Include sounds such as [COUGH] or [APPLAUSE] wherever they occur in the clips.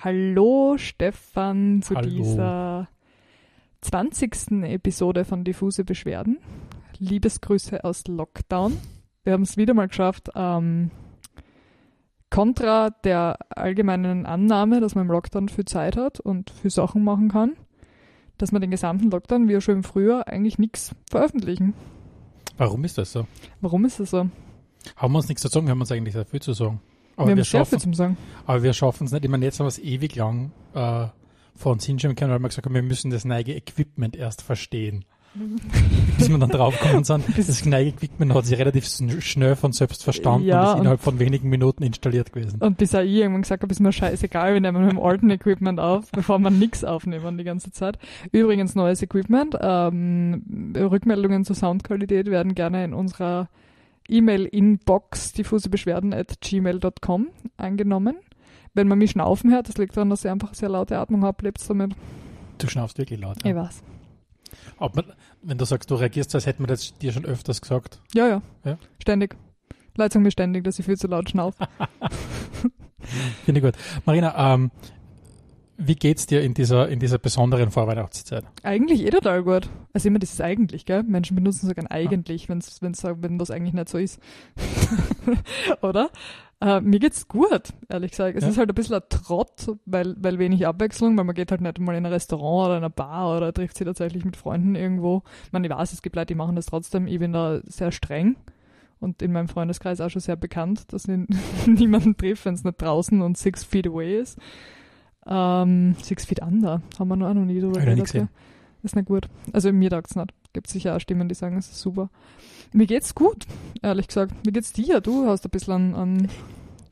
Hallo Stefan zu Hallo. dieser 20. Episode von Diffuse Beschwerden. Liebesgrüße aus Lockdown. Wir haben es wieder mal geschafft, ähm, kontra der allgemeinen Annahme, dass man im Lockdown viel Zeit hat und viel Sachen machen kann, dass man den gesamten Lockdown, wie ja schon im Frühjahr, eigentlich nichts veröffentlichen. Warum ist das so? Warum ist das so? Haben wir uns nichts zu sagen, wir haben uns eigentlich sehr viel zu sagen. Aber wir wir, schaffen zum Sagen. aber wir schaffen es nicht. Ich meine, jetzt haben wir es ewig lang äh, vor uns hinschauen können, weil wir gesagt haben, wir müssen das neue Equipment erst verstehen. [LAUGHS] Bis wir dann draufgekommen sind, das neue Equipment hat sich relativ schn- schnell von selbst verstanden Ja, und ist innerhalb von wenigen Minuten installiert gewesen. Und bis auch ich irgendwann gesagt habe, ist mir scheißegal, wir nehmen mit dem alten Equipment auf, bevor wir nichts aufnehmen die ganze Zeit. Übrigens neues Equipment. Ähm, Rückmeldungen zur Soundqualität werden gerne in unserer E-Mail-Inbox diffusebeschwerden at gmail.com angenommen. Wenn man mich schnaufen hört, das liegt daran, dass ich einfach sehr laute Atmung habe, lebst damit. Du schnaufst wirklich laut. Ich Ja. weiß. Ob man, wenn du sagst, du reagierst, als hätten wir das dir schon öfters gesagt. Ja, ja, Ja? Ständig. Leute sagen mir ständig, dass ich viel zu laut schnaufe. [LAUGHS] Finde ich gut. Marina, ähm, wie geht's dir in dieser, in dieser besonderen Vorweihnachtszeit? Eigentlich eh total gut. Also immer dieses eigentlich, gell? Menschen benutzen sogar eigentlich, wenn's, wenn's, wenn das eigentlich nicht so ist. [LAUGHS] Oder? Äh, mir geht's gut, ehrlich gesagt. Es Ja. ist halt ein bisschen ein Trott, weil, weil wenig Abwechslung, weil man geht halt nicht mal in ein Restaurant oder in eine Bar oder trifft sich tatsächlich mit Freunden irgendwo. Ich meine, ich weiß, es gibt Leute, die machen das trotzdem. Ich bin da sehr streng und in meinem Freundeskreis auch schon sehr bekannt, dass ich [LAUGHS] niemanden trifft, wenn es nicht draußen und six feet away ist. Ähm, six feet under, haben wir noch auch noch nie drüber geredet, gell? Ist nicht gut. Also mir taugt es nicht. Gibt sicher auch Stimmen, die sagen, es ist super. Mir geht's gut, ehrlich gesagt. Wie geht's dir? Du hast ein bisschen an,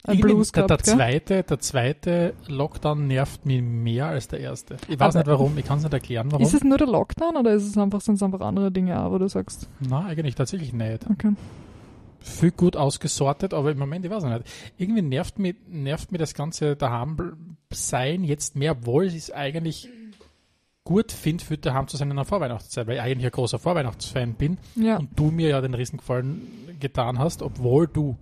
an, Blues der, gehabt, der, gell? zweite, der zweite Lockdown nervt mich mehr als der erste. Ich weiß Aber- nicht warum, ich kann es nicht erklären, warum. Ist es nur der Lockdown oder ist es einfach, sind es einfach andere Dinge auch, wo du sagst, Nein, eigentlich tatsächlich nicht. okay. Viel gut ausgesortet, aber im Moment, ich weiß nicht. Irgendwie nervt mich, nervt mich das ganze daheim sein jetzt mehr, obwohl ich es eigentlich gut finde, für daheim zu sein in der Vorweihnachtszeit, weil ich eigentlich ein großer Vorweihnachtsfan bin Ja. und du mir ja den Riesengefallen getan hast, obwohl du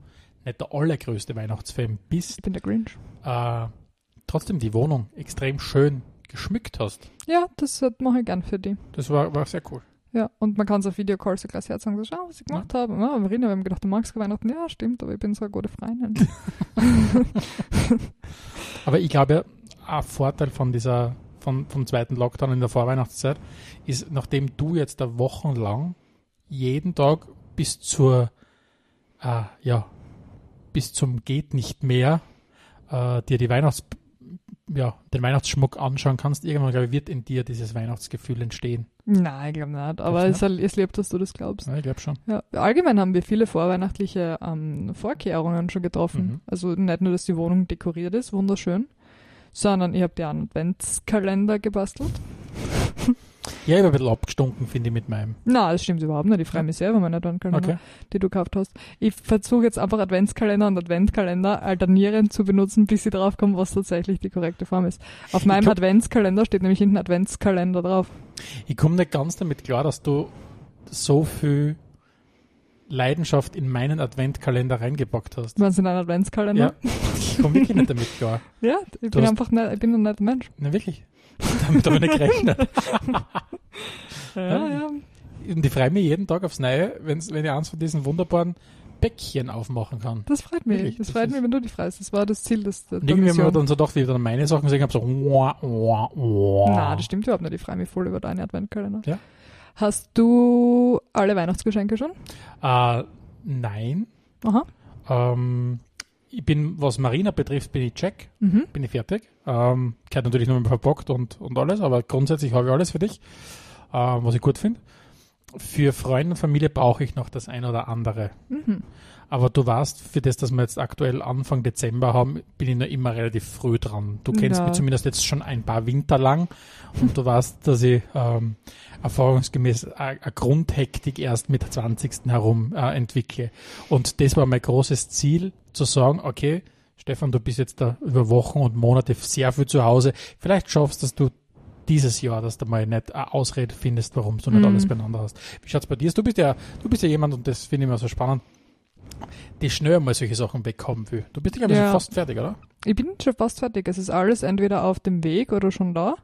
nicht der allergrößte Weihnachtsfan bist, Ich bin der Grinch. äh, trotzdem die Wohnung extrem schön geschmückt hast. Ja, das äh, mache ich gern für die. Das war, war sehr cool. Ja, und man kann so auf Videocalls so gleich sagen, so, schau, was ich gemacht habe. Ja, Marina, wir haben gedacht, du magst keine Weihnachten. Ja, stimmt, aber ich bin so eine gute Freundin. [LAUGHS] Aber ich glaube, ein Vorteil von dieser, von, vom zweiten Lockdown in der Vorweihnachtszeit ist, nachdem du jetzt da wochenlang jeden Tag bis zur, äh, ja, bis zum geht nicht mehr, äh, dir die Weihnachts, ja, den Weihnachtsschmuck anschauen kannst, irgendwann, glaube ich, wird in dir dieses Weihnachtsgefühl entstehen. Nein, ich glaube nicht. Aber es ist, es lebt, dass du das glaubst. Ja, ich glaube schon. Ja, allgemein haben wir viele vorweihnachtliche ähm, Vorkehrungen schon getroffen. Mhm. Also nicht nur, dass die Wohnung dekoriert ist, wunderschön, sondern ich habe dir einen Adventskalender gebastelt. Ja, ich habe ein bisschen abgestunken, finde ich, mit meinem. Na, das stimmt überhaupt nicht. Ich freue mich sehr über meinen Adventskalender, Okay. die du gekauft hast. Ich versuche jetzt einfach Adventskalender und Adventkalender alternierend zu benutzen, bis ich drauf komme, was tatsächlich die korrekte Form ist. Auf meinem glaub- Adventskalender steht nämlich hinten Adventskalender drauf. Ich komme nicht ganz damit klar, dass du so viel Leidenschaft in meinen Adventkalender reingepackt hast. Was in einen Adventskalender? Ja, ich komme wirklich nicht damit klar. [LAUGHS] Ja, ich Du bin einfach nicht, ich bin ein netter Mensch. Ne, wirklich. Damit habe ich nicht gerechnet. [LAUGHS] Ja, ja. Und ich freue mich jeden Tag aufs Neue, wenn's, wenn ich eins von diesen wunderbaren Päckchen aufmachen kann. Das freut mich. Wirklich, das, das freut mich, wenn du dich freust. Das war das Ziel des der irgendwie haben wir dann so gedacht, wie ich dann meine Sachen gesehen habe, so wah, wah, wah. Na, das stimmt überhaupt nicht. Ich freue mich voll über deine Adventkalender. Ja. Hast du alle Weihnachtsgeschenke schon? Äh, nein. Aha. Ähm, ich bin, was Marina betrifft, bin ich check, Mhm. bin ich fertig. Ähm, gehört natürlich nur mal verpackt und, und alles, aber grundsätzlich habe ich alles für dich, äh, was ich gut finde. Für Freunde und Familie brauche ich noch das ein oder andere. Mhm. Aber du weißt, für das, dass wir jetzt aktuell Anfang Dezember haben, bin ich noch immer relativ früh dran. Du kennst Ja. mich zumindest jetzt schon ein paar Winter lang und du weißt, dass ich ähm, erfahrungsgemäß eine eine Grundhektik erst mit 20. herum äh, entwickle. Und das war mein großes Ziel, zu sagen, okay, Stefan, du bist jetzt da über Wochen und Monate sehr viel zu Hause. Vielleicht schaffst dass du dieses Jahr, dass du mal nicht eine Ausrede findest, warum du nicht Mhm. alles beieinander hast. Wie schaut's bei dir? aus? Du bist ja, du bist ja jemand, und das finde ich immer so spannend, die schnell mal solche Sachen bekommen will. Du bist ja, Ja. schon fast fertig, oder? Ich bin schon fast fertig. Es ist alles entweder auf dem Weg oder schon da.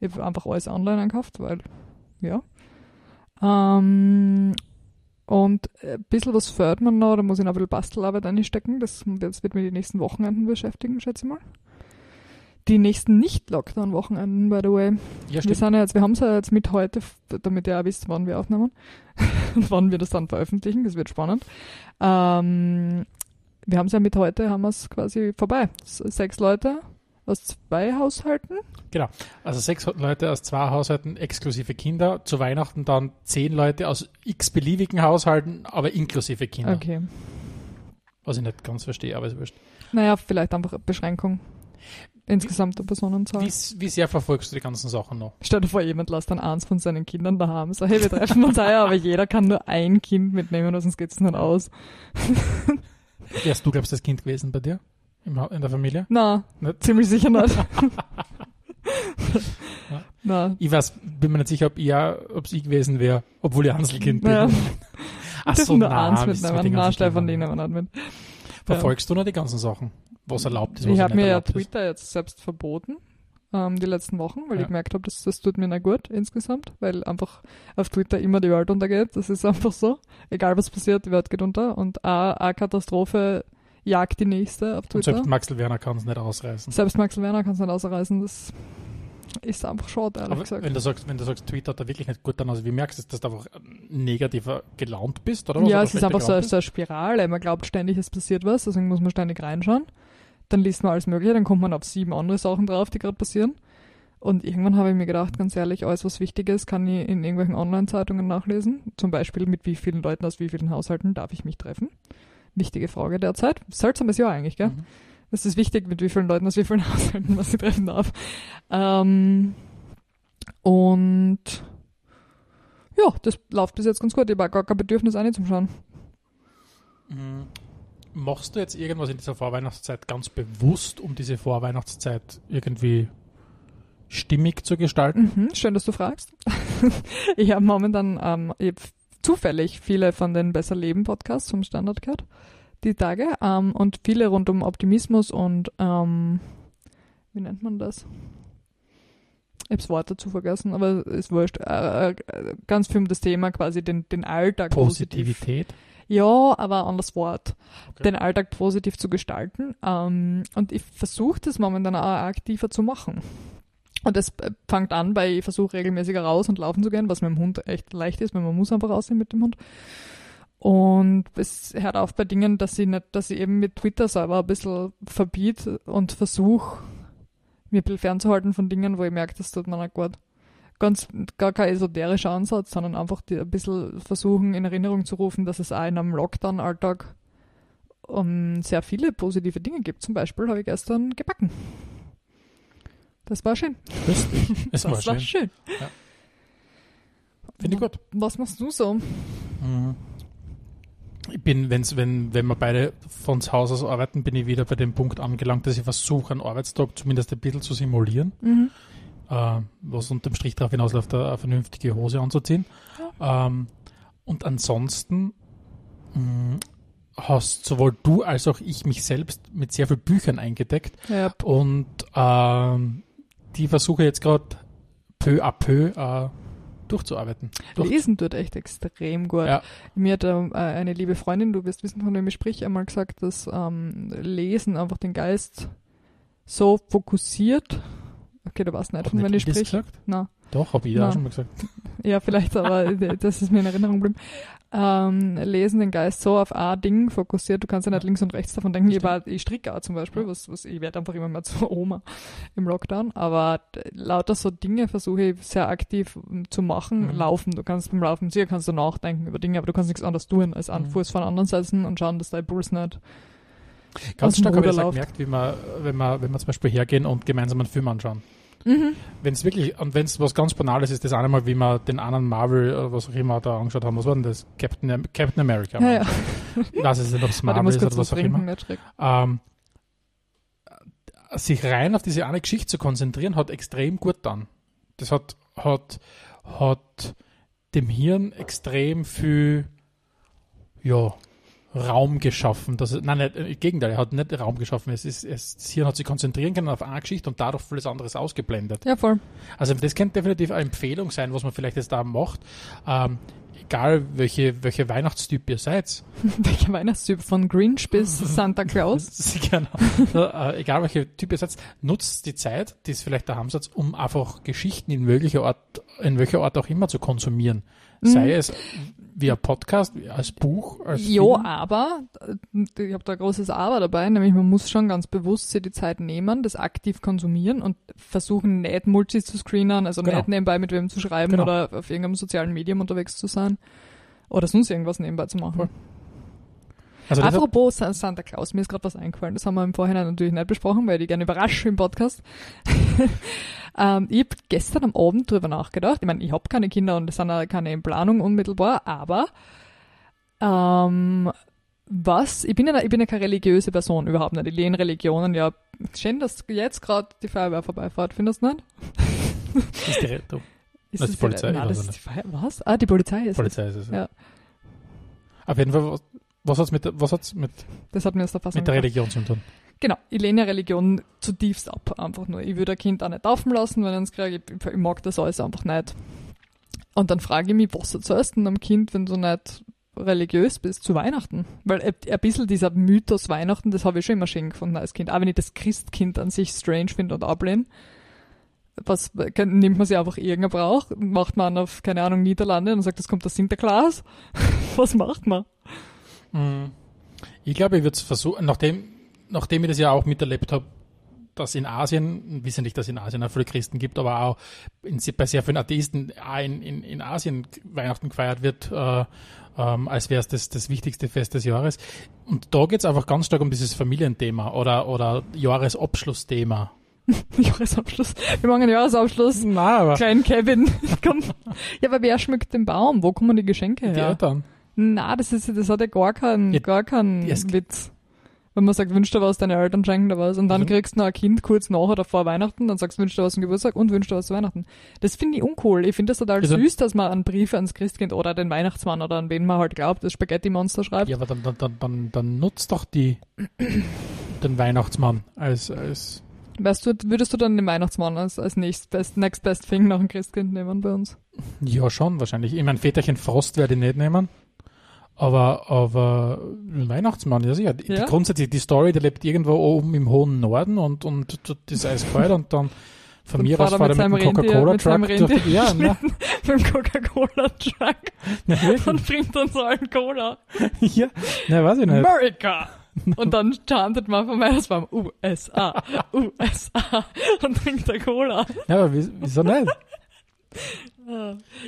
Ich habe einfach alles online einkauft, weil, ja. Ähm, und ein bisschen was fördert man noch, da muss ich noch ein bisschen Bastelarbeit einstecken. Das, das wird mir die nächsten Wochenenden beschäftigen, schätze ich mal. Die nächsten Nicht-Lockdown-Wochenenden, by the way. Ja, Wir sind ja jetzt, wir haben es ja jetzt mit heute, damit ihr auch wisst, wann wir aufnehmen [LAUGHS] und wann wir das dann veröffentlichen. Das wird spannend. Ähm, wir haben es ja mit heute, haben wir es quasi vorbei. Sechs Leute aus zwei Haushalten. Also sechs Leute aus zwei Haushalten exklusive Kinder. Zu Weihnachten dann zehn Leute aus x beliebigen Haushalten, aber inklusive Kinder. Okay. Was ich nicht ganz verstehe, aber ist wurscht. Naja, vielleicht einfach Beschränkung. Insgesamt der Personenzahl. Wie, wie sehr verfolgst du die ganzen Sachen noch? Stell dir vor, jemand lässt dann eins von seinen Kindern daheim. So, hey, wir treffen uns heuer, aber jeder kann nur ein Kind mitnehmen, sonst geht's nicht aus. [LAUGHS] Wärst du, glaubst du, das Kind gewesen bei dir? In der Familie? Na, Nicht? ziemlich sicher nicht. [LAUGHS] Na, Ich weiß, bin mir nicht sicher, ob ich ob es ich gewesen wäre, obwohl ich Einzelkind bin. Ja. Ach so, nein, eins mitnehmen. Na, Stefan, die nehmen wir nicht mit. Verfolgst du noch die ganzen Sachen? Was erlaubt ist, was Ich habe mir ja erlaubt ist? Twitter jetzt selbst verboten, ähm, die letzten Wochen, weil Ja. ich gemerkt habe, das, das tut mir nicht gut insgesamt, weil einfach auf Twitter immer die Welt untergeht. Das ist [LAUGHS] einfach so. Egal was passiert, die Welt geht unter. Und eine eine Katastrophe jagt die nächste auf Und Twitter. selbst Maxel Werner kann es nicht ausreißen. Selbst Maxel Werner kann es nicht ausreißen. Das ist einfach schade, ehrlich Aber gesagt. wenn du sagst, wenn du sagst, Twitter hat da wirklich nicht gut dann aus, wie merkst du, dass du einfach negativer gelaunt bist, oder was? Ja, Oder es ist einfach so, so eine Spirale. Man glaubt ständig, es passiert was, deswegen muss man ständig reinschauen. Dann liest man alles Mögliche, dann kommt man auf sieben andere Sachen drauf, die gerade passieren. Und irgendwann habe ich mir gedacht, ganz ehrlich, alles was wichtig ist, kann ich in irgendwelchen Online-Zeitungen nachlesen. Zum Beispiel, mit wie vielen Leuten aus wie vielen Haushalten darf ich mich treffen. Wichtige Frage derzeit. Seltsames Jahr eigentlich, gell? Mhm. Es ist wichtig, mit wie vielen Leuten aus wie vielen [LAUGHS] Haushalten man sich treffen darf. Ähm, und ja, das läuft bis jetzt ganz gut. Ich habe gar kein Bedürfnis, auch nicht zum Schauen. Mhm. Machst du jetzt irgendwas in dieser Vorweihnachtszeit ganz bewusst, um diese Vorweihnachtszeit irgendwie stimmig zu gestalten? Mhm, schön, dass du fragst. [LAUGHS] ich habe momentan ähm, ich hab zufällig viele von den Besser Leben Podcasts vom Standard gehört, die Tage, ähm, und viele rund um Optimismus und ähm, wie nennt man das? Ich hab's Wort dazu vergessen, aber ist wurscht. Äh, äh, ganz viel um das Thema quasi den, den Alltag positiv. Ja, aber ein anderes Wort. Okay. Den Alltag positiv zu gestalten. Ähm, und ich versuche das momentan auch aktiver zu machen. Und das fängt an bei, ich versuche regelmäßiger raus und laufen zu gehen, was mit dem Hund echt leicht ist, weil man muss einfach rausgehen mit dem Hund. Und es hört auf bei Dingen, dass ich nicht, dass ich eben mit Twitter selber ein bisschen verbiete und versuche, mir ein bisschen fernzuhalten von Dingen, wo ich merke, das tut mir nicht gut. Ganz, gar kein esoterischer Ansatz, sondern einfach die, ein bisschen versuchen, in Erinnerung zu rufen, dass es auch in einem Lockdown-Alltag um, sehr viele positive Dinge gibt. Zum Beispiel habe ich gestern gebacken. Das war schön. [LAUGHS] Es das war schön. schön. Finde ich gut. Was machst du so? Mhm. Ich bin, wenn's, wenn, wenn wir beide von zu Hause aus arbeiten, bin ich wieder bei dem Punkt angelangt, dass ich versuche, einen Arbeitstag zumindest ein bisschen zu simulieren, Mhm. Äh, was unterm Strich darauf hinausläuft, eine vernünftige Hose anzuziehen. Ähm, und ansonsten mh, hast sowohl du als auch ich mich selbst mit sehr vielen Büchern eingedeckt Ja, und ähm, die versuche jetzt gerade peu à peu äh, durchzuarbeiten. Durch, Lesen tut echt extrem gut. Ja. Mir hat ähm, äh, eine liebe Freundin, du wirst wissen, von wem ich sprich, einmal gesagt, dass ähm, Lesen einfach den Geist so fokussiert. Okay, du weißt nicht, von wem nicht ich sprich. gesagt? Na, Doch, habe ich ja schon mal gesagt. [LAUGHS] ja, vielleicht, aber das ist mir in Erinnerung geblieben. Ähm, lesen den Geist so auf ein Ding fokussiert, du kannst ja nicht links und rechts davon denken. Ich, war, ich stricke auch zum Beispiel, was, was ich werde einfach immer mehr zur Oma im Lockdown, aber lauter so Dinge versuche ich sehr aktiv m, zu machen. Mhm. Laufen, du kannst beim Laufen, sicher kannst du nachdenken über Dinge, aber du kannst nichts anderes tun, als an Mhm. Fuß von anderen setzen und schauen, dass dein Puls nicht Ganz stark habe ich das gemerkt, wie wir, wenn wir, wenn wir zum Beispiel hergehen und gemeinsam einen Film anschauen. Mhm. Wenn es wirklich, und wenn es was ganz Banales ist, das eine Mal, wie wir den anderen Marvel oder was auch immer da angeschaut haben, was war denn das? Captain, Captain America. Ja, ja. [LAUGHS] [LAUGHS] Ich weiß jetzt nicht, ob es Marvel ist oder was was auch immer. Ähm, sich rein auf diese eine Geschichte zu konzentrieren, hat extrem gut dann. Das hat, hat, hat dem Hirn extrem viel, ja, Raum geschaffen. Dass, er- nein, nicht, im Gegenteil, er hat nicht Raum geschaffen. Es ist, es, das Hirn hat sich konzentrieren können auf eine Geschichte und dadurch vieles anderes ausgeblendet. Ja, voll. Also das könnte definitiv eine Empfehlung sein, was man vielleicht jetzt da macht. Ähm, egal welche, welche Weihnachtstyp ihr seid. [LAUGHS] Welcher Weihnachtstyp von Grinch bis [LAUGHS] Santa Claus? [LAUGHS] genau. äh, egal welche Typ ihr seid, nutzt die Zeit, die ist vielleicht der Hamsatz, um einfach Geschichten in welcher Art, in welcher Art auch immer zu konsumieren. Sei es via Podcast, als Buch, als Jo, Film. aber äh, ich habe da ein großes Aber dabei, nämlich man muss schon ganz bewusst sich die Zeit nehmen, das aktiv konsumieren und versuchen nicht multi zu screenen, also Genau. nicht nebenbei mit wem zu schreiben Genau. oder auf irgendeinem sozialen Medium unterwegs zu sein oder sonst irgendwas nebenbei zu machen. Voll. Also das Apropos Sa- Santa Claus, mir ist gerade was eingefallen. Das haben wir im Vorhinein natürlich nicht besprochen, weil ich die gerne überrasche im Podcast. [LAUGHS] ähm, ich habe gestern am Abend drüber nachgedacht. Ich meine, ich habe keine Kinder und es sind auch keine in Planung unmittelbar, aber ähm, was, ich bin ja, ich bin ja keine religiöse Person, überhaupt nicht. Ich lehne Religionen, ja. Schön, dass jetzt gerade die Feuerwehr vorbeifährt, findest du nicht? ist die Rettung. Ist Das ist die Polizei, Nein, das ist die Feuerwehr. Was? Ah, die Polizei ist es. Polizei ist es. Ja. Auf jeden Fall, was, hat's mit, was hat's mit, Das hat mir aus der Fassung mit der. Religion zu tun? Genau, ich lehne Religion zutiefst ab, einfach nur. Ich würde ein Kind auch nicht taufen lassen, wenn ich es kriege. Ich, ich mag das alles einfach nicht. Und dann frage ich mich, was erzählst du denn am Kind, wenn du nicht religiös bist, zu Weihnachten? Weil ein bisschen dieser Mythos Weihnachten, das habe ich schon immer schön gefunden als Kind. Auch wenn ich das Christkind an sich strange finde und ablehne. Was nimmt man sich einfach irgendeinen Brauch, macht man auf, keine Ahnung, Niederlande und sagt, es kommt der Sinterklaas. [LAUGHS] was macht man? Mm. Ich glaube, ich würde es versuchen, nachdem, nachdem ich das ja auch miterlebt habe, dass in Asien, wissen nicht, dass in Asien auch viele Christen gibt, aber auch in, bei sehr vielen Atheisten auch in, in, in Asien Weihnachten gefeiert wird, äh, ähm, als wäre es das, das wichtigste Fest des Jahres. Und da geht es einfach ganz stark um dieses Familienthema oder, oder Jahresabschlussthema. [LAUGHS] Jahresabschluss. Wir machen einen Jahresabschluss. Na, aber Klein Kevin. [LAUGHS] Komm. Ja, aber wer schmückt den Baum? Wo kommen die Geschenke die her? Eltern. Na, das ist, das hat ja gar keinen, Ja, gar keinen es- Witz. Wenn man sagt, wünsch dir was, deine Eltern schenken dir was und dann Mhm. kriegst du noch ein Kind kurz nach oder vor Weihnachten, dann sagst du, wünsch dir was zum Geburtstag und wünsch dir was zu Weihnachten. Das finde ich uncool. Ich finde das total Also- süß, dass man einen Brief ans Christkind oder den Weihnachtsmann oder an wen man halt glaubt, das Spaghetti-Monster schreibt. Ja, aber dann, dann, dann, dann, dann nutzt doch die, [CLEARS THROAT] den Weihnachtsmann als, als Weißt du, würdest du dann den Weihnachtsmann als, als next best, next best thing nach dem Christkind nehmen bei uns? Ja, schon, wahrscheinlich. Ich mein, Väterchen Frost werde ich nicht nehmen. Aber, aber Weihnachtsmann, ja sicher. Die, Ja? grundsätzlich, die Story, der lebt irgendwo oben im hohen Norden und, und dort ist eiskalt und dann von Dann mir fährt aus fahrt er mit dem Coca-Cola-Truck durch die, Ja, [LAUGHS] na, Mit dem Coca-Cola-Truck [LAUGHS] und bringt uns allen Cola. [LAUGHS] ja, na, weiß ich nicht. America! Und dann chantet man vom Weihnachtsbaum USA, USA und trinkt der Cola. Ja, aber wie- wieso nicht?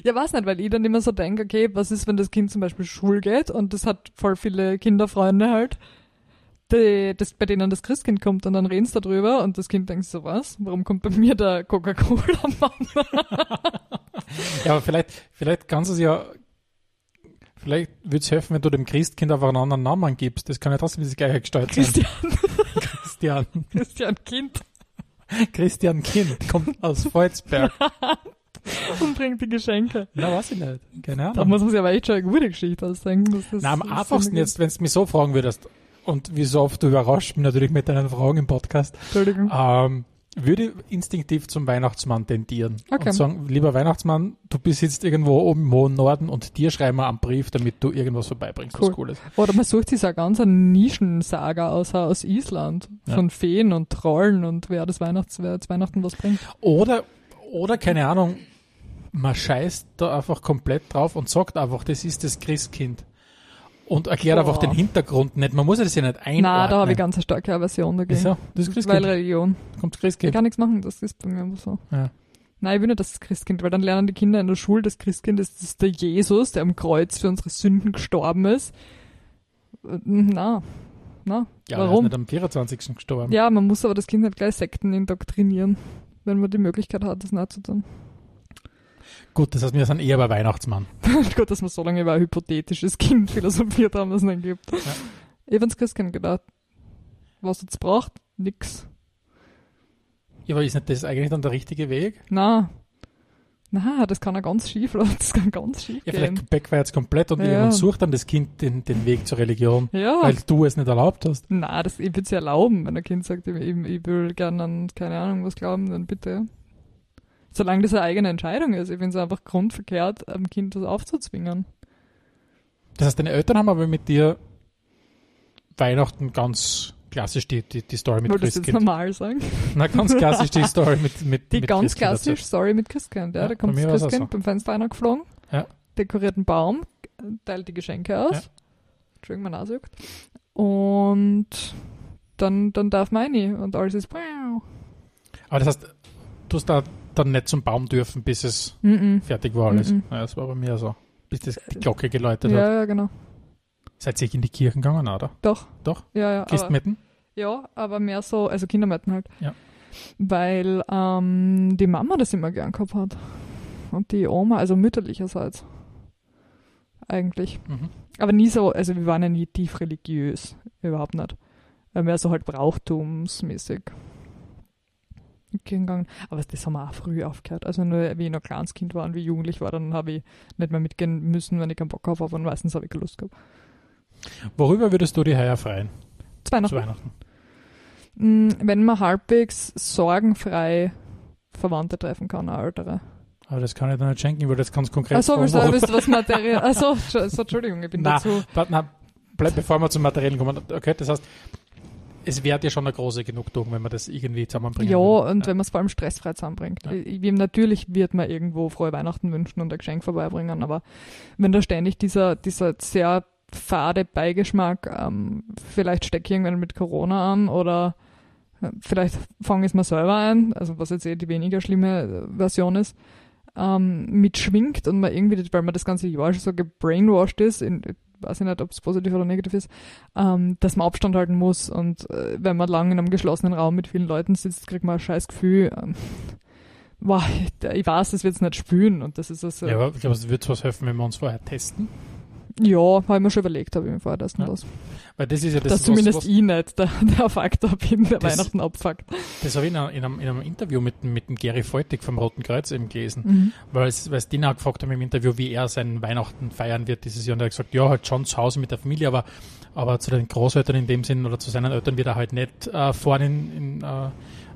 Ja, weiß nicht, weil ich dann immer so denke, okay, was ist, wenn das Kind zum Beispiel Schul geht und das hat voll viele Kinderfreunde halt, die, das, bei denen das Christkind kommt und dann reden sie darüber und das Kind denkt so, was? Warum kommt bei mir der Coca-Cola-Mann? Ja, aber vielleicht, vielleicht kannst du es ja, vielleicht würde es helfen, wenn du dem Christkind einfach einen anderen Namen gibst. Das kann ja trotzdem das gleiche Gestalt sein. Christian, Christian. Christian Kind Christian Kind kommt aus Volzberg. [LAUGHS] [LAUGHS] und bringt die Geschenke. Na, weiß ich nicht. Keine Da Ahnung. muss man sich aber echt schon eine gute Geschichte ausdenken. Dass das Na, am einfachsten jetzt, wenn du mich so fragen würdest, und wie so oft du überrascht mich natürlich mit deinen Fragen im Podcast. Entschuldigung. ähm, würde ich instinktiv zum Weihnachtsmann tendieren. Okay. Und sagen, lieber Weihnachtsmann, du bist jetzt irgendwo oben im hohen Norden und dir schreiben wir einen Brief, damit du irgendwas vorbeibringst, Cool. was cool ist. Oder man sucht sich so eine ganz Nischensaga aus, aus Island. Ja. Von Feen und Trollen und wer das Weihnachts, wer das Weihnachten was bringt. Oder, oder keine Ahnung, man scheißt da einfach komplett drauf und sagt einfach, das ist das Christkind. Und erklärt Boah. einfach den Hintergrund nicht. Man muss ja das ja nicht einordnen. Na, da habe ich ganz eine starke Aversion dagegen. Wieso? Das Weil Christkind. Religion. Kommt Ich Christkind. kann nichts machen, das ist bei mir einfach so. Ja. Nein, ich will nicht das Christkind, weil dann lernen die Kinder in der Schule, das Christkind ist, das ist der Jesus, der am Kreuz für unsere Sünden gestorben ist. Na, na, Ja, ist warum? nicht am 24. gestorben. Ja, man muss aber das Kind nicht gleich Sekten indoktrinieren, wenn man die Möglichkeit hat, das nicht zu tun. Gut, das heißt, wir sind eher bei Weihnachtsmann. [LAUGHS] Gut, dass wir so lange über ein hypothetisches Kind philosophiert haben, das es nicht gibt. Ich hab's Christkind gedacht. Was jetzt braucht? Nix. Ja, aber ist nicht das eigentlich dann der richtige Weg? Na, Na, das kann ja ganz schief laufen, [LAUGHS] das kann ganz schief Ja, gehen. vielleicht backfires komplett und Ja. irgendwann sucht dann das Kind den, den Weg zur Religion, Ja. weil du es nicht erlaubt hast. Na, das, ich würde es erlauben, wenn ein Kind sagt, ich, ich, ich will gerne an, keine Ahnung, was glauben, dann bitte. Solange das eine eigene Entscheidung ist. Ich finde es einfach grundverkehrt, einem Kind das aufzuzwingen. Das heißt, deine Eltern haben aber mit dir Weihnachten ganz klassisch die, die, die Story mit Wollte das jetzt Christkind. normal sagen? Na, ganz klassisch die Story mit, mit Die mit ganz Christkind klassisch, sorry, mit Christkind. Ja, Ja, da kommt das Christkind so. beim Fenster einer geflogen, Ja. dekoriert einen Baum, teilt die Geschenke aus. Ja. Entschuldigung, mein Nase juckt. Und dann, dann darf man rein und alles ist wow. Aber das heißt, du hast da dann nicht zum Baum dürfen, bis es Mm -mm. fertig war alles. Mhm. Ja, das war bei mir so. Bis das, die Glocke geläutet Ja, hat. ja, genau. Seid ihr in die Kirchen gegangen, oder? Doch. Doch? Ja, ja. aber- Christmitten? Ja, aber mehr so, also Kindermärkten halt. Ja. Weil ähm, die Mama das immer gern gehabt hat. Und die Oma, also mütterlicherseits. Eigentlich. Mhm. Aber nie so, also wir waren ja nie tief religiös. Überhaupt nicht. Weil mehr so halt brauchtumsmäßig gegangen. Aber das haben wir auch früh aufgehört. Also nur wie ich noch kleines Kind war und wie ich jugendlich war, dann habe ich nicht mehr mitgehen müssen, wenn ich keinen Bock habe, aber meistens habe ich keine Lust gehabt. Worüber würdest du die heuer freuen Zwei noch. zu Weihnachten? Mm, Wenn man halbwegs sorgenfrei Verwandte treffen kann, ältere. Aber das kann ich dir nicht schenken, weil das ganz konkret Achso, fragen, willst du du was Material? [LAUGHS] Achso, so, Entschuldigung, ich bin Na, dazu. Na, bleib, bevor wir zum Materiellen kommen. Okay, das heißt, es wäre dir schon eine große Genugtuung, wenn man das irgendwie zusammenbringen Ja, würde. und wenn man es vor allem stressfrei zusammenbringt. Ja. Ich, ich- natürlich wird man irgendwo frohe Weihnachten wünschen und ein Geschenk vorbeibringen, aber wenn da ständig dieser, dieser sehr fade Beigeschmack, ähm, vielleicht stecke ich irgendwann mit Corona an oder äh, vielleicht fange ich es mir selber ein, also was jetzt eh die weniger schlimme äh, Version ist, ähm, mitschwingt und man irgendwie, weil man das ganze Jahr schon so gebrainwashed ist, in, weiß ich nicht, ob es positiv oder negativ ist, ähm, dass man Abstand halten muss und äh, wenn man lang in einem geschlossenen Raum mit vielen Leuten sitzt, kriegt man ein scheiß Gefühl. Ähm, [LAUGHS] wow, ich, ich weiß, es wird nicht spüren und das ist also, Ja, ja, aber ich glaube, es wird was helfen, wenn wir uns vorher testen. Ja habe ich mir schon überlegt, habe ich mir vorher das und Ja. das. Weil das ist ja das, dass was, zumindest was, ich nicht der, der Faktor bin, der Das- Weihnachten abfuckt. das habe ich in einem, in, einem, in einem Interview mit, mit dem Gary Feutig vom Roten Kreuz eben gelesen. Mhm. Weil es, weil es den auch gefragt haben im Interview, wie er seinen Weihnachten feiern wird dieses Jahr. Und er hat gesagt, ja, halt schon zu Hause mit der Familie, aber, aber zu den Großeltern in dem Sinn oder zu seinen Eltern wird er halt nicht äh, fahren in, in, äh,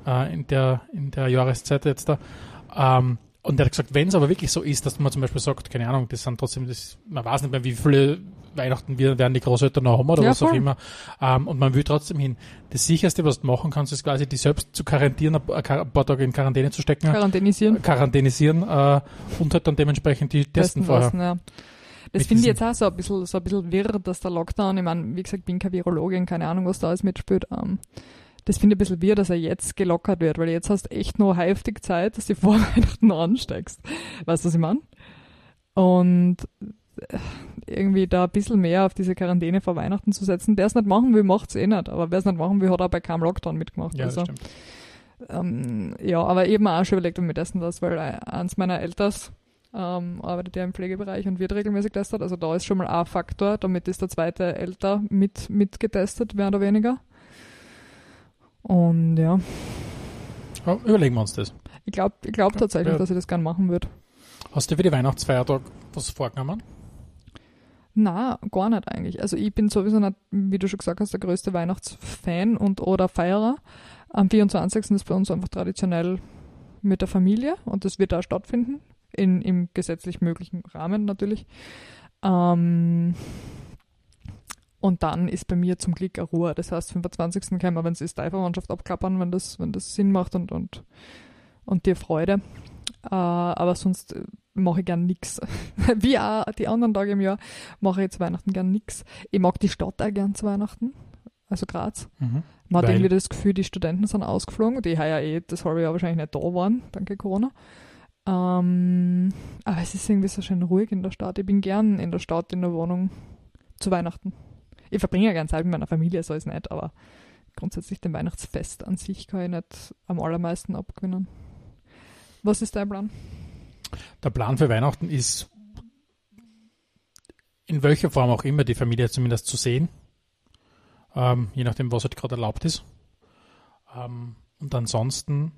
äh, in, der, in der Jahreszeit jetzt da. Ähm, und er hat gesagt, wenn es aber wirklich so ist, dass man zum Beispiel sagt, keine Ahnung, das sind trotzdem, das, man weiß nicht mehr, wie viele Weihnachten wir, werden die Großeltern noch haben oder Ja, was auch voll. immer. Ähm, und man will trotzdem hin. Das sicherste, was du machen kannst, ist quasi die selbst zu quarantieren, ein paar Tage in Quarantäne zu stecken Quarantänisieren. quarantänisieren äh, und halt dann dementsprechend die testen Testen vorher. lassen, ja. Das finde ich jetzt auch so ein bisschen, so ein bisschen wirr, dass der Lockdown, ich meine, wie gesagt, bin keine Virologin, keine Ahnung, was da alles mitspielt. Ähm, das finde ich ein bisschen wirr, dass er jetzt gelockert wird, weil jetzt hast du echt noch heftig Zeit, dass du vor [LAUGHS] Weihnachten noch ansteigst. Weißt du, was ich meine? Und äh, irgendwie da ein bisschen mehr auf diese Quarantäne vor Weihnachten zu setzen. Der es nicht machen will, macht es eh nicht. Aber wer es nicht machen will, hat auch bei keinem Lockdown mitgemacht. Ja, also, stimmt. ähm, ja, aber eben auch schon überlegt, ob wir testen das, weil äh, eins meiner Elters ähm, arbeitet ja im Pflegebereich und wird regelmäßig getestet. Also da ist schon mal ein Faktor. Damit ist der zweite älter mit, mit getestet, mehr oder weniger. Und ja, Ja, überlegen wir uns das. ich glaube ich glaub tatsächlich, ja. dass ich das gern machen würde. Hast du für die Weihnachtsfeiertag was vorgenommen? Na, gar nicht eigentlich. Also ich bin sowieso nicht, wie du schon gesagt hast, der größte Weihnachtsfan und oder Feierer. Am 24. ist bei uns einfach traditionell mit der Familie und das wird da stattfinden, in, im gesetzlich möglichen Rahmen natürlich. Ähm, und dann ist bei mir zum Glück eine Ruhe. Das heißt, 25. können wir, wenn es ist, die Verwandtschaft abklappern, wenn das, wenn das Sinn macht und, und, und dir Freude. Äh, aber sonst äh, mache ich gern nix. [LAUGHS] Wie auch die anderen Tage im Jahr mache ich zu Weihnachten gern nix. Ich mag die Stadt auch gern zu Weihnachten. Also Graz. Mhm. Man hat Weil? irgendwie das Gefühl, die Studenten sind ausgeflogen. Die heuer eh das halbe Jahr wahrscheinlich nicht da waren, danke Corona. Ähm, aber es ist irgendwie so schön ruhig in der Stadt. Ich bin gern in der Stadt, in der Wohnung zu Weihnachten. Ich verbringe ja gern Zeit mit meiner Familie, so ist nicht, aber grundsätzlich den Weihnachtsfest an sich kann ich nicht am allermeisten abgewinnen. Was ist dein Plan? Der Plan für Weihnachten ist, in welcher Form auch immer, die Familie zumindest zu sehen. Ähm, je nachdem, was halt gerade erlaubt ist. Ähm, und ansonsten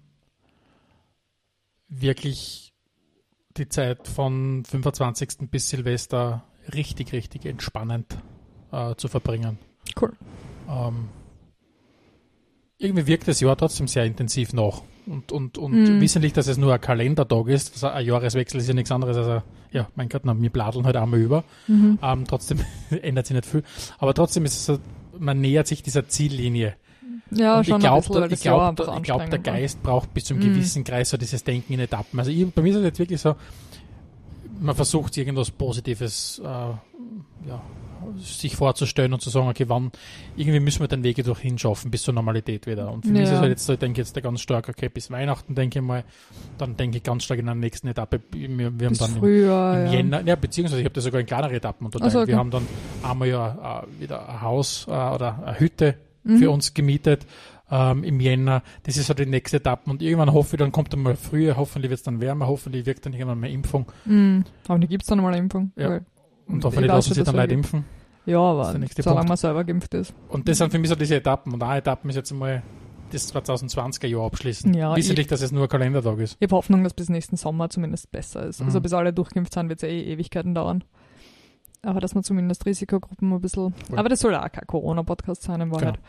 wirklich die Zeit von 25. bis Silvester richtig, richtig entspannend äh, zu verbringen. Cool. Ähm, irgendwie wirkt das Jahr trotzdem sehr intensiv nach. Und, und, und Mhm. wissentlich, dass es nur ein Kalendertag ist, also ein Jahreswechsel ist ja nichts anderes als ein, ja, mein Gott, na, wir bladeln halt einmal über. Mhm. Ähm, trotzdem [LAUGHS] ändert sich nicht viel. Aber trotzdem ist es so, man nähert sich dieser Ziellinie. Ja, und schon ich glaube, ich Jahr glaub, der. Geist braucht bis zu einem Mhm. gewissen Kreis so dieses Denken in Etappen. Also ich, bei mir ist es jetzt wirklich so, man versucht irgendwas Positives äh, ja, sich vorzustellen und zu sagen, okay, wann, irgendwie müssen wir den Weg durch hinschaffen bis zur Normalität wieder. Und für mich ist es Ja. halt jetzt so, ich denke jetzt da ganz stark, okay, bis Weihnachten denke ich mal, dann denke ich ganz stark in der nächsten Etappe, wir, wir haben Bis dann im, früher, im ja. Jänner, ja, beziehungsweise ich habe das sogar in kleinere Etappen unterteilt. Ach so, okay. Wir haben dann einmal ja äh, wieder ein Haus äh, oder eine Hütte Mhm. für uns gemietet ähm, im Jänner. Das ist halt die nächste Etappe und irgendwann hoffe ich, dann kommt dann mal früher, hoffentlich wird es dann wärmer, hoffentlich wirkt dann irgendwann mal Impfung Mhm. Aber die gibt es dann mal eine Impfung. Ja. Weil- und Ich hoffentlich lassen sich dann Leute gibt. impfen. Ja, aber solange man selber geimpft ist. Und das sind für mich so diese Etappen. Und eine Etappe ist jetzt einmal das 2020er Jahr abschließen. Ja, Wissentlich, dass es nur ein Kalendertag ist. Ich habe Hoffnung, dass bis nächsten Sommer zumindest besser ist. Also Mhm. bis alle durchgeimpft sind, wird es eh Ewigkeiten dauern. Aber dass man zumindest Risikogruppen ein bisschen. Voll. Aber das soll auch kein Corona-Podcast sein in Wahrheit. Genau.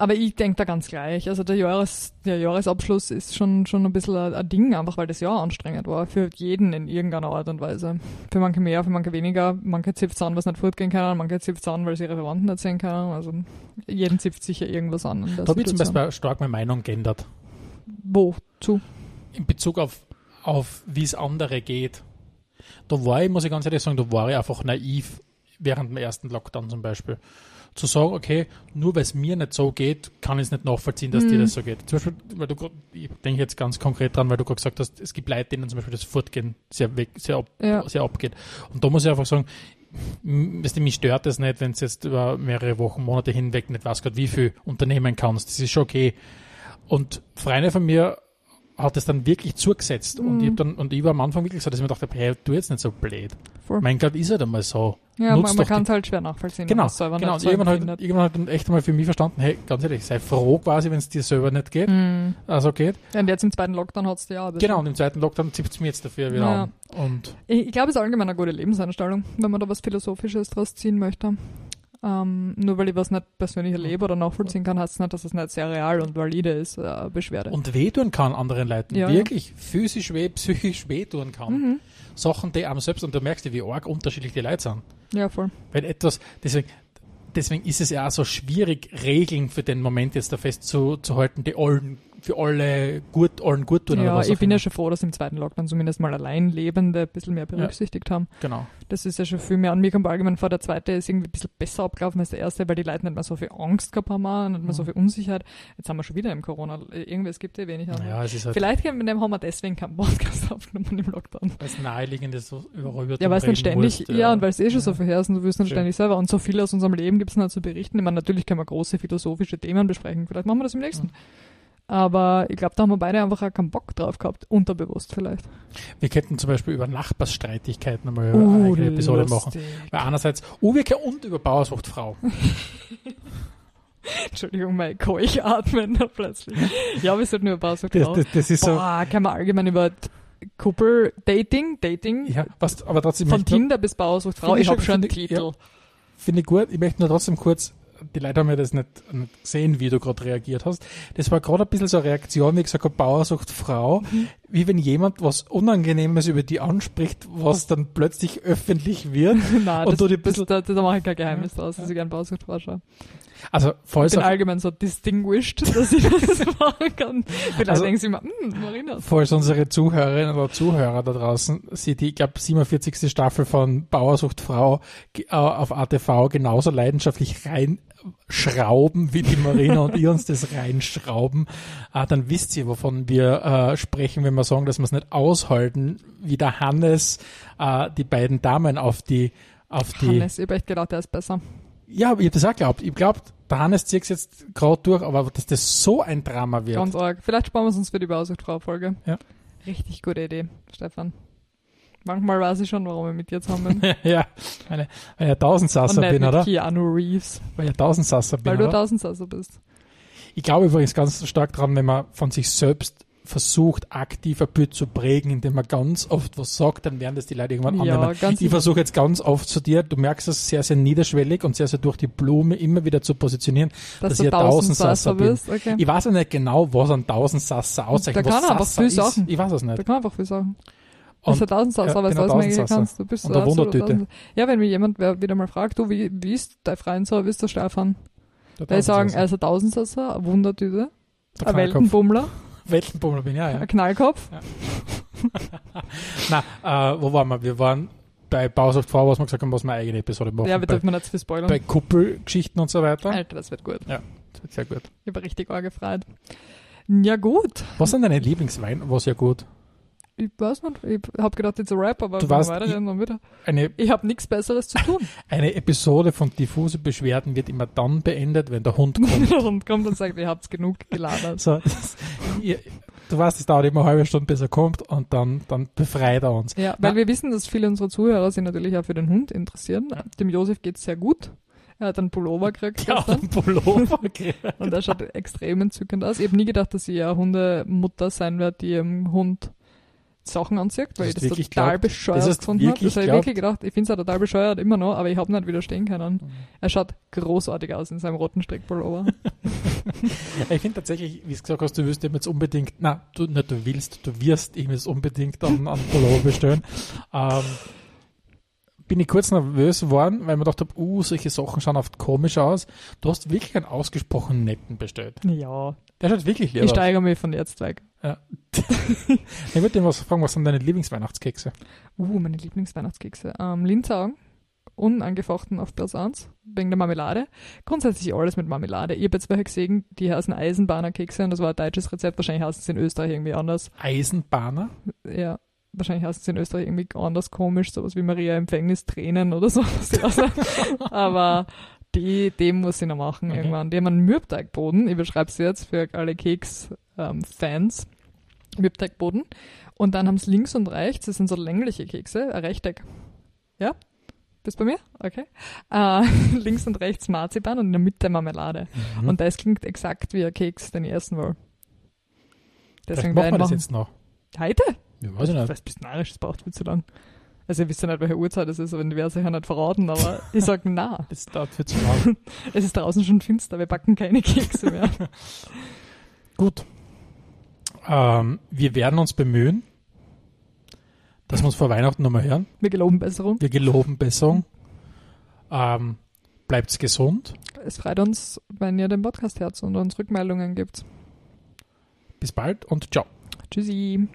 Aber ich denke da ganz gleich. Also der, Jahres, der Jahresabschluss ist schon, schon ein bisschen ein, ein Ding, einfach weil das Jahr anstrengend war. Für jeden in irgendeiner Art und Weise. Für manche mehr, für manche weniger. Manche zipft an, was nicht fortgehen können. Manche zipft an, weil sie ihre Verwandten nicht sehen können. Also jeden zipft sicher irgendwas an. Da habe ich zum. Beispiel stark meine Meinung geändert. Wozu? In Bezug auf, auf wie es andere geht. Da war ich, muss ich ganz ehrlich sagen, da war ich einfach naiv während dem ersten Lockdown zum Beispiel. Zu sagen, okay, nur weil es mir nicht so geht, kann ich es nicht nachvollziehen, dass dir Mhm. das so geht. Zum Beispiel, weil du, ich denke jetzt ganz konkret dran, weil du gerade gesagt hast, es gibt Leute, denen zum Beispiel das Fortgehen sehr, weg, sehr, ab, Ja. sehr abgeht. Und da muss ich einfach sagen, weißt du, mich stört das nicht, wenn du jetzt über mehrere Wochen, Monate hinweg nicht weißt, grad wie viel unternehmen kannst. Das ist schon okay. Und Freunde von mir hat es dann wirklich zugesetzt. Und, Mhm. ich hab dann, und ich war am Anfang wirklich so, dass ich mir dachte, hey, tu jetzt nicht so blöd. Voll. Mein Gott, ist halt einmal so. Ja, Nutzt man, kann es halt schwer nachvollziehen. Genau, genau. Und so irgendwann halt, irgendwann halt dann echt einmal für mich verstanden, hey, ganz ehrlich, sei froh quasi, wenn es dir selber nicht geht, Mhm. also geht. Ja, und jetzt im zweiten Lockdown hat es ja auch. Genau, und im zweiten Lockdown zippt es mir jetzt dafür wieder Ja. an. Und Ich, ich glaube, es ist allgemein eine gute Lebenseinstellung, wenn man da was Philosophisches draus ziehen möchte. Ähm, nur weil ich was nicht persönlich erlebe oder nachvollziehen kann, heißt es nicht, dass es nicht sehr real und valide ist, äh, Beschwerde. und wehtun kann anderen Leuten. Ja, Wirklich physisch weh, psychisch wehtun kann. mhm. Sachen, die am selbst, und du merkst ja, wie arg unterschiedlich die Leute sind. Ja, voll. Wenn etwas, deswegen, deswegen ist es ja auch so schwierig, Regeln für den Moment jetzt da festzuhalten, die allen, für alle gut, allen gut tun. oder Ja, ich bin ja immer. schon froh, dass im zweiten Lockdown zumindest mal Alleinlebende ein bisschen mehr berücksichtigt haben. Genau. Das ist ja schon viel mehr an mir kommt allgemein vor. Der zweite ist irgendwie ein bisschen besser abgelaufen als der erste, weil die Leute nicht mehr so viel Angst gehabt haben, nicht mehr so Mhm. viel Unsicherheit. Jetzt haben wir schon wieder im Corona. Irgendwie, es gibt ja wenig. andere. Naja, es ist halt, Vielleicht haben wir haben wir deswegen keinen Podcast [LAUGHS] aufgenommen im Lockdown. weil es naheliegend ist, so überall über Ja, weil es nicht ständig, ja, und weil es eh schon so Ja. ist und du wirst nicht ständig selber. Und so viel aus unserem Leben gibt es noch zu berichten. Ich meine, natürlich können wir große philosophische Themen besprechen. Vielleicht machen wir das im nächsten. Mhm. Aber ich glaube, da haben wir beide einfach auch keinen Bock drauf gehabt. Unterbewusst vielleicht. Wir könnten zum Beispiel über Nachbarsstreitigkeiten einmal eine eigene Episode machen. Weil einerseits Uweke und über Bauersfruchtfrau. [LAUGHS] Entschuldigung, mein Keuch atmen da plötzlich. Ja, wir sollten über Bausucht Das, das, das ist so, Boah, kann man allgemein über Couple, Dating, Dating, ja, was, aber trotzdem von Tinder bis Bausuchtfrau. Finde Ich ich habe schon- einen Titel. Finde ich gut. Ich möchte nur trotzdem kurz, die Leute haben ja das nicht, nicht gesehen, wie du gerade reagiert hast. Das war gerade ein bisschen so eine Reaktion, wie gesagt, habe, Bauersucht Frau, Mhm. wie wenn jemand was Unangenehmes über die anspricht, was dann plötzlich öffentlich wird. [LAUGHS] Nein, Und das, du die das, bisschen- da, da mache ich kein Geheimnis draus, dass ich gerne Bausuchtfrau schaue. Also, Ich falls bin allgemein so distinguished, dass ich [LAUGHS] das machen kann. Leute Also- denken sich immer, hm, Marina. falls unsere Zuhörerinnen oder Zuhörer da draußen sie die, ich glaube, 47. Staffel von Bauersucht Frau äh, auf ATV genauso leidenschaftlich reinschrauben, wie die Marina und ihr uns das reinschrauben, äh, dann wisst ihr, wovon wir äh, sprechen, wenn wir sagen, dass wir es nicht aushalten, wie der Hannes äh, die beiden Damen auf die auf die Hannes, ich habe echt gedacht, der ist besser. Ja, aber ich habe das auch geglaubt. Ich glaube, der Hannes zieht es jetzt gerade durch, aber dass das so ein Drama wird. Ganz arg. Vielleicht sparen wir es uns für die Bausuchtfrau-Folge. Ja. Richtig gute Idee, Stefan. Manchmal weiß ich schon, warum wir mit dir zusammen [LAUGHS] bin. ja, eine, eine Und Tausendsasser bin, oder? Keanu Reeves. Weil ich ein Tausendsasser bin, Weil du oder? Tausendsasser bist. Ich glaube übrigens ganz stark dran, wenn man von sich selbst versucht, aktiv ein Bild zu prägen, indem man ganz oft was sagt, dann werden das die Leute irgendwann Ja, annehmen. ich versuche jetzt ganz oft zu dir, du merkst es sehr, sehr niederschwellig und sehr, sehr durch die Blume immer wieder zu positionieren, Dass dass du ich ein Tausendsasser bin. bist. Okay. Ich weiß ja nicht genau, was ein Tausendsasser auszeichnet. Da was kann er einfach viel. Sachen. Ich weiß es Da nicht. kann man einfach viel sagen. Und- Das ist ein Tausendsasser, ja, was du Tausendsasser. kannst. Du bist Und eine Wundertüte. Ja, wenn mich jemand wieder mal fragt, du, wie, wie ist dein Freund so, wie ist der Stefan? Der Weil ich sagen, er ist ein Tausendsasser, eine Wundertüte, Der ein. Weltenbummler, Weltenbummler bin ich, ja, ja. ein Knallkopf. Na, [LAUGHS] äh, wo waren wir? Wir waren bei Bausoft V, was wir gesagt haben, was wir eine eigene Episode machen. Ja, wir bei, dürfen nicht zu viel spoilern. bei Kuppelgeschichten und so weiter. Alter, das wird gut. Das wird sehr gut. Ich war richtig arg gefreut. Ja, gut. Was sind deine Lieblingswein? Was ja gut. Ich weiß nicht. Ich hab gedacht, jetzt ein Rap, aber Du weiterreden, dann wieder. Eine, Ich habe nichts Besseres zu tun. [LAUGHS] eine Episode von diffuse Beschwerden wird immer dann beendet, wenn der Hund kommt. [LAUGHS] und kommt und sagt, ihr habt genug geladen. so, das, ihr, du weißt, es dauert immer eine halbe Stunde, bis er kommt und dann, dann befreit er uns. Ja, weil Na- wir wissen, dass viele unserer Zuhörer sich natürlich auch für den Hund interessieren. Dem Josef geht's sehr gut. Er hat einen Pullover gekriegt Ja, einen Pullover [LAUGHS] gekriegt. Und der schaut extrem entzückend aus. Ich habe nie gedacht, dass ich eine Hundemutter sein werde, die ihrem Hund Sachen anzieht, weil ich das total glaubt? bescheuert Das gefunden habe. Das habe ich wirklich gedacht. Ich finde es auch total bescheuert immer noch, aber ich habe nicht widerstehen können. Er schaut großartig aus in seinem roten Strickpullover. [LAUGHS] Ich finde tatsächlich, wie du gesagt hast, du wirst ihm jetzt unbedingt, na, du, nicht du willst, du wirst ihm jetzt unbedingt an, an Pullover bestellen. [LAUGHS] Ähm, bin ich kurz nervös geworden, weil mir gedacht habe, uh, solche Sachen schauen oft komisch aus. Du hast wirklich einen ausgesprochen netten bestellt. ja, Der schaut wirklich lieb ich aus. steigere mich von jetzt weg. Ich würde dir was fragen, was sind deine Lieblingsweihnachtskekse? Uh, meine Lieblingsweihnachtskekse. Ähm, Linzaugen, unangefochten auf Platz 1, wegen der Marmelade. Grundsätzlich alles mit Marmelade. Ich habe jetzt welche gesehen, die heißen Eisenbahnerkekse und das war ein deutsches Rezept. Wahrscheinlich heißen sie in Österreich irgendwie anders. Eisenbahner? Ja, wahrscheinlich heißen sie in Österreich irgendwie anders komisch, sowas wie Maria Empfängnis Tränen oder [LAUGHS] so. Aber die, dem muss ich noch machen Okay. irgendwann. Die haben einen Mürbteigboden. Ich beschreibe es jetzt für alle Keks-Fans. Mürbteigboden. Und dann haben sie links und rechts, das sind so längliche Kekse, ein Rechteck. Ja? Bist bei mir? Okay. Äh, [LAUGHS] links und rechts Marzipan und in der Mitte Marmelade. Mhm. Und das klingt exakt wie ein Keks, den ich essen will. Vielleicht Deswegen machen wir das jetzt noch. Heute? Ja, weiß ich nicht. Ist ein bisschen narrisch, das braucht viel zu lang. Also, ihr wisst ja nicht, welche Uhrzeit es ist, aber ich werde es euch ja nicht verraten, aber [LAUGHS] ich sage na. Das dauert viel zu lang. [LAUGHS] Es ist draußen schon finster, wir backen keine Kekse mehr. [LAUGHS] Gut. Ähm, wir werden uns bemühen, dass wir uns vor Weihnachten nochmal hören. Wir geloben Besserung. Wir geloben Besserung. Ähm, bleibt's gesund. Es freut uns, wenn ihr den Podcast hört und uns Rückmeldungen gibt. Bis bald und ciao. Tschüssi.